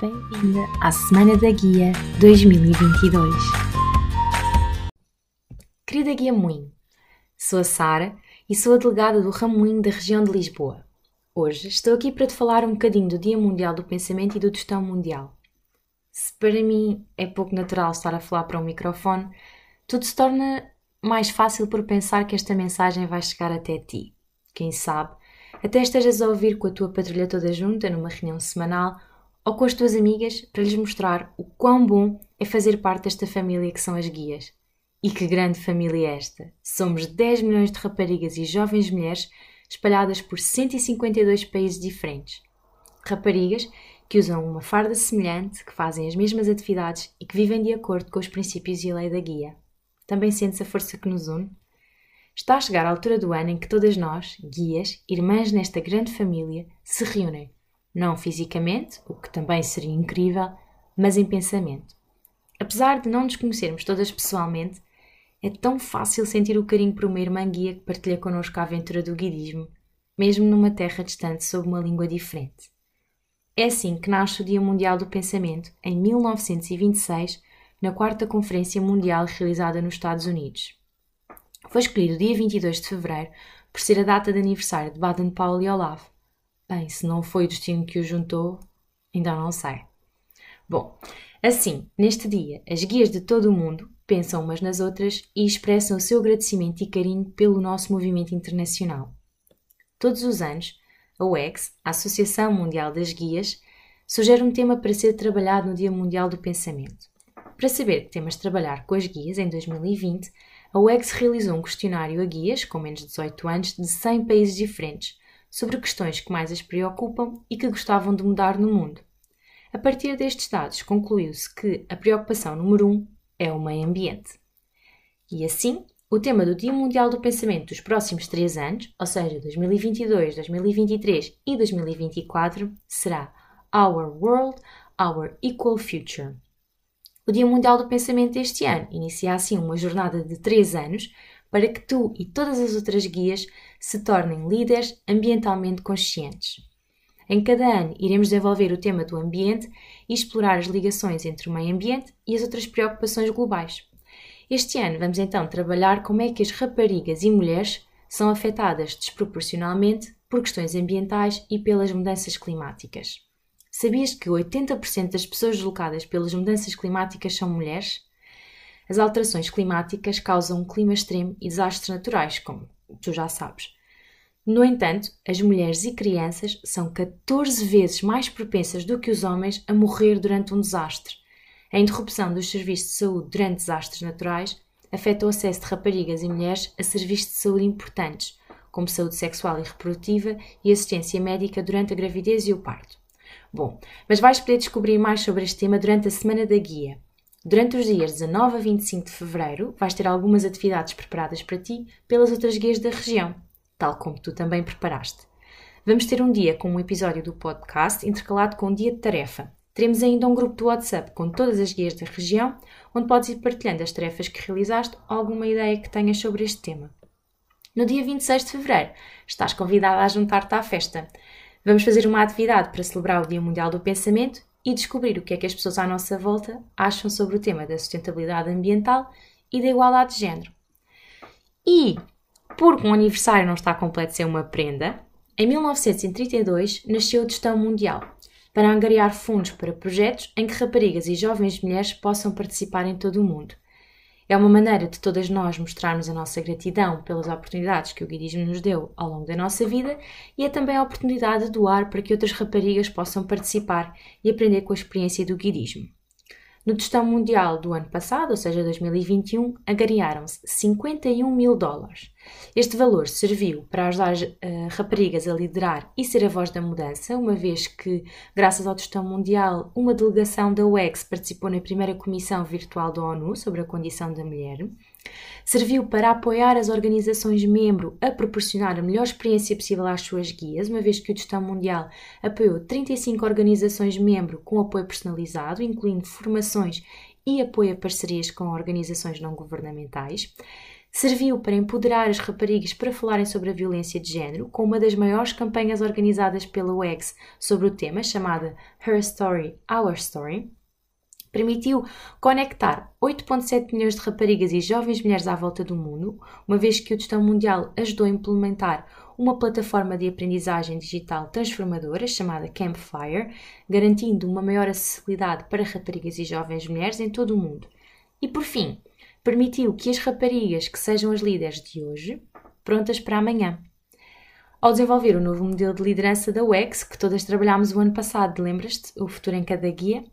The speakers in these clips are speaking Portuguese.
Bem-vinda à Semana da Guia 2022. Querida Guia Moinho, sou a Sara e sou a delegada do Ramoinho da região de Lisboa. Hoje estou aqui para te falar um bocadinho do Dia Mundial do Pensamento e do Tostão Mundial. Se para mim é pouco natural estar a falar para um microfone, tudo se torna mais fácil por pensar que esta mensagem vai chegar até ti. Quem sabe, até estejas a ouvir com a tua patrulha toda junta numa reunião semanal ou com as tuas amigas para lhes mostrar o quão bom é fazer parte desta família que são as guias. E que grande família é esta! Somos 10 milhões de raparigas e jovens mulheres espalhadas por 152 países diferentes. Raparigas que usam uma farda semelhante, que fazem as mesmas atividades e que vivem de acordo com os princípios e a lei da guia. Também sentes a força que nos une? Está a chegar a altura do ano em que todas nós, guias, irmãs nesta grande família, se reúnem não fisicamente, o que também seria incrível, mas em pensamento. Apesar de não nos conhecermos todas pessoalmente, é tão fácil sentir o carinho por uma irmã guia que partilha connosco a aventura do guidismo, mesmo numa terra distante sob uma língua diferente. É assim que nasce o Dia Mundial do Pensamento, em 1926, na quarta Conferência Mundial realizada nos Estados Unidos. Foi escolhido o dia 22 de fevereiro por ser a data de aniversário de Baden-Powell e Olaf, Bem, se não foi o destino que o juntou, ainda não sei. Bom, assim, neste dia, as guias de todo o mundo pensam umas nas outras e expressam o seu agradecimento e carinho pelo nosso movimento internacional. Todos os anos, a UEX, a Associação Mundial das Guias, sugere um tema para ser trabalhado no Dia Mundial do Pensamento. Para saber que temas trabalhar com as guias em 2020, a UEX realizou um questionário a guias com menos de 18 anos de 100 países diferentes, sobre questões que mais as preocupam e que gostavam de mudar no mundo. A partir destes dados, concluiu-se que a preocupação número um é o meio ambiente. E assim, o tema do Dia Mundial do Pensamento dos próximos três anos, ou seja, 2022, 2023 e 2024, será Our World, Our Equal Future. O Dia Mundial do Pensamento deste ano inicia assim uma jornada de três anos para que tu e todas as outras guias se tornem líderes ambientalmente conscientes. Em cada ano, iremos desenvolver o tema do ambiente e explorar as ligações entre o meio ambiente e as outras preocupações globais. Este ano, vamos então trabalhar como é que as raparigas e mulheres são afetadas desproporcionalmente por questões ambientais e pelas mudanças climáticas. Sabias que 80% das pessoas deslocadas pelas mudanças climáticas são mulheres? As alterações climáticas causam um clima extremo e desastres naturais, como tu já sabes. No entanto, as mulheres e crianças são 14 vezes mais propensas do que os homens a morrer durante um desastre. A interrupção dos serviços de saúde durante desastres naturais afeta o acesso de raparigas e mulheres a serviços de saúde importantes, como saúde sexual e reprodutiva e assistência médica durante a gravidez e o parto. Bom, mas vais poder descobrir mais sobre este tema durante a Semana da Guia. Durante os dias 19 a 25 de fevereiro, vais ter algumas atividades preparadas para ti pelas outras guias da região, tal como tu também preparaste. Vamos ter um dia com um episódio do podcast intercalado com um dia de tarefa. Teremos ainda um grupo do WhatsApp com todas as guias da região, onde podes ir partilhando as tarefas que realizaste ou alguma ideia que tenhas sobre este tema. No dia 26 de fevereiro, estás convidada a juntar-te à festa. Vamos fazer uma atividade para celebrar o Dia Mundial do Pensamento e descobrir o que é que as pessoas à nossa volta acham sobre o tema da sustentabilidade ambiental e da igualdade de género. E, porque um aniversário não está completo sem uma prenda, em 1932 nasceu o Tostão Mundial, para angariar fundos para projetos em que raparigas e jovens mulheres possam participar em todo o mundo. É uma maneira de todas nós mostrarmos a nossa gratidão pelas oportunidades que o guidismo nos deu ao longo da nossa vida e é também a oportunidade de doar para que outras raparigas possam participar e aprender com a experiência do guidismo. No tostão mundial do ano passado, ou seja, 2021, angariaram-se 51 mil dólares. Este valor serviu para ajudar uh, raparigas a liderar e ser a voz da mudança, uma vez que, graças ao tostão mundial, uma delegação da UEX participou na primeira comissão virtual da ONU sobre a condição da mulher. Serviu para apoiar as organizações membro a proporcionar a melhor experiência possível às suas guias, uma vez que o Tostão Mundial apoiou 35 organizações membro com apoio personalizado, incluindo formações e apoio a parcerias com organizações não governamentais. Serviu para empoderar as raparigas para falarem sobre a violência de género, com uma das maiores campanhas organizadas pela UX sobre o tema, chamada Her Story, Our Story. Permitiu conectar 8,7 milhões de raparigas e jovens mulheres à volta do mundo, uma vez que o Tostão Mundial ajudou a implementar uma plataforma de aprendizagem digital transformadora chamada Campfire, garantindo uma maior acessibilidade para raparigas e jovens mulheres em todo o mundo. E por fim, permitiu que as raparigas que sejam as líderes de hoje, prontas para amanhã. Ao desenvolver o novo modelo de liderança da UX, que todas trabalhámos o ano passado, lembras-te? O futuro em cada guia?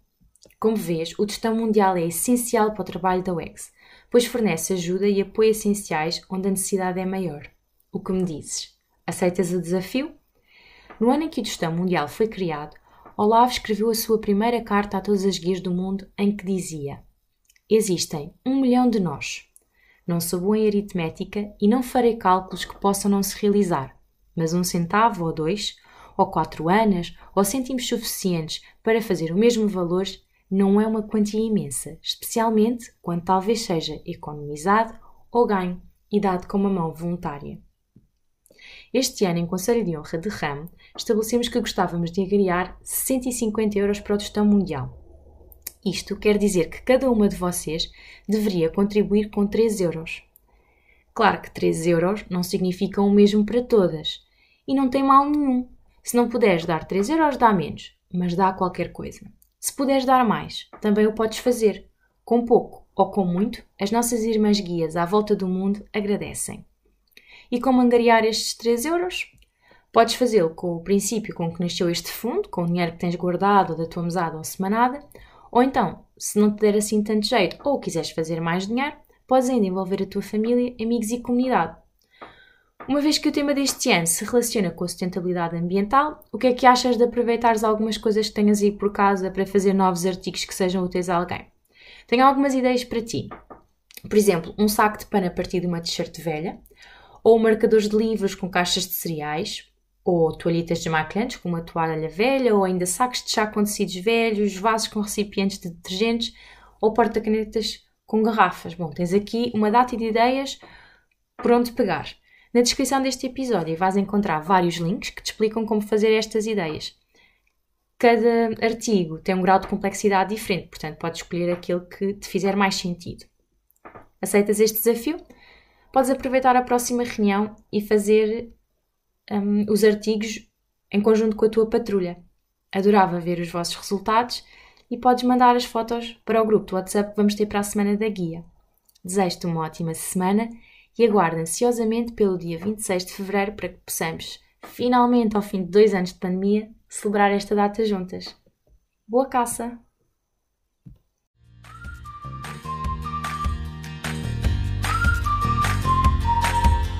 Como vês, o testão mundial é essencial para o trabalho da UX, pois fornece ajuda e apoio essenciais onde a necessidade é maior. O que me dizes? Aceitas o desafio? No ano em que o testão mundial foi criado, Olavo escreveu a sua primeira carta a todas as guias do mundo em que dizia Existem um milhão de nós. Não sou boa em aritmética e não farei cálculos que possam não se realizar, mas um centavo ou dois, ou quatro anos, ou cêntimos suficientes para fazer o mesmo valor não é uma quantia imensa, especialmente quando talvez seja economizado ou ganho e dado com uma mão voluntária. Este ano, em Conselho de Honra de RAM, estabelecemos que gostávamos de agregar 150 euros para o tostão mundial. Isto quer dizer que cada uma de vocês deveria contribuir com 3 euros. Claro que 3 euros não significam o mesmo para todas. E não tem mal nenhum. Se não puderes dar 3 euros, dá menos, mas dá qualquer coisa. Se puderes dar mais, também o podes fazer. Com pouco ou com muito, as nossas irmãs guias à volta do mundo agradecem. E como angariar estes 3 euros? Podes fazê-lo com o princípio com que nasceu este fundo, com o dinheiro que tens guardado da tua mesada ou semanada, ou então, se não te der assim tanto jeito ou quiseres fazer mais dinheiro, podes ainda envolver a tua família, amigos e comunidade. Uma vez que o tema deste ano se relaciona com a sustentabilidade ambiental, o que é que achas de aproveitares algumas coisas que tenhas aí por casa para fazer novos artigos que sejam úteis a alguém? Tenho algumas ideias para ti. Por exemplo, um saco de pano a partir de uma t-shirt velha, ou marcadores de livros com caixas de cereais, ou toalhitas desmaquilhantes com uma toalha velha, ou ainda sacos de chá com tecidos velhos, vasos com recipientes de detergentes, ou porta-canetas com garrafas. Bom, tens aqui uma data de ideias por onde pegar. Na descrição deste episódio vais encontrar vários links que te explicam como fazer estas ideias. Cada artigo tem um grau de complexidade diferente, portanto podes escolher aquele que te fizer mais sentido. Aceitas este desafio? Podes aproveitar a próxima reunião e fazer um, os artigos em conjunto com a tua patrulha. Adorava ver os vossos resultados e podes mandar as fotos para o grupo do WhatsApp que vamos ter para a semana da guia. Desejo-te uma ótima semana e aguardo ansiosamente pelo dia 26 de fevereiro para que possamos, finalmente, ao fim de dois anos de pandemia, celebrar esta data juntas. Boa caça!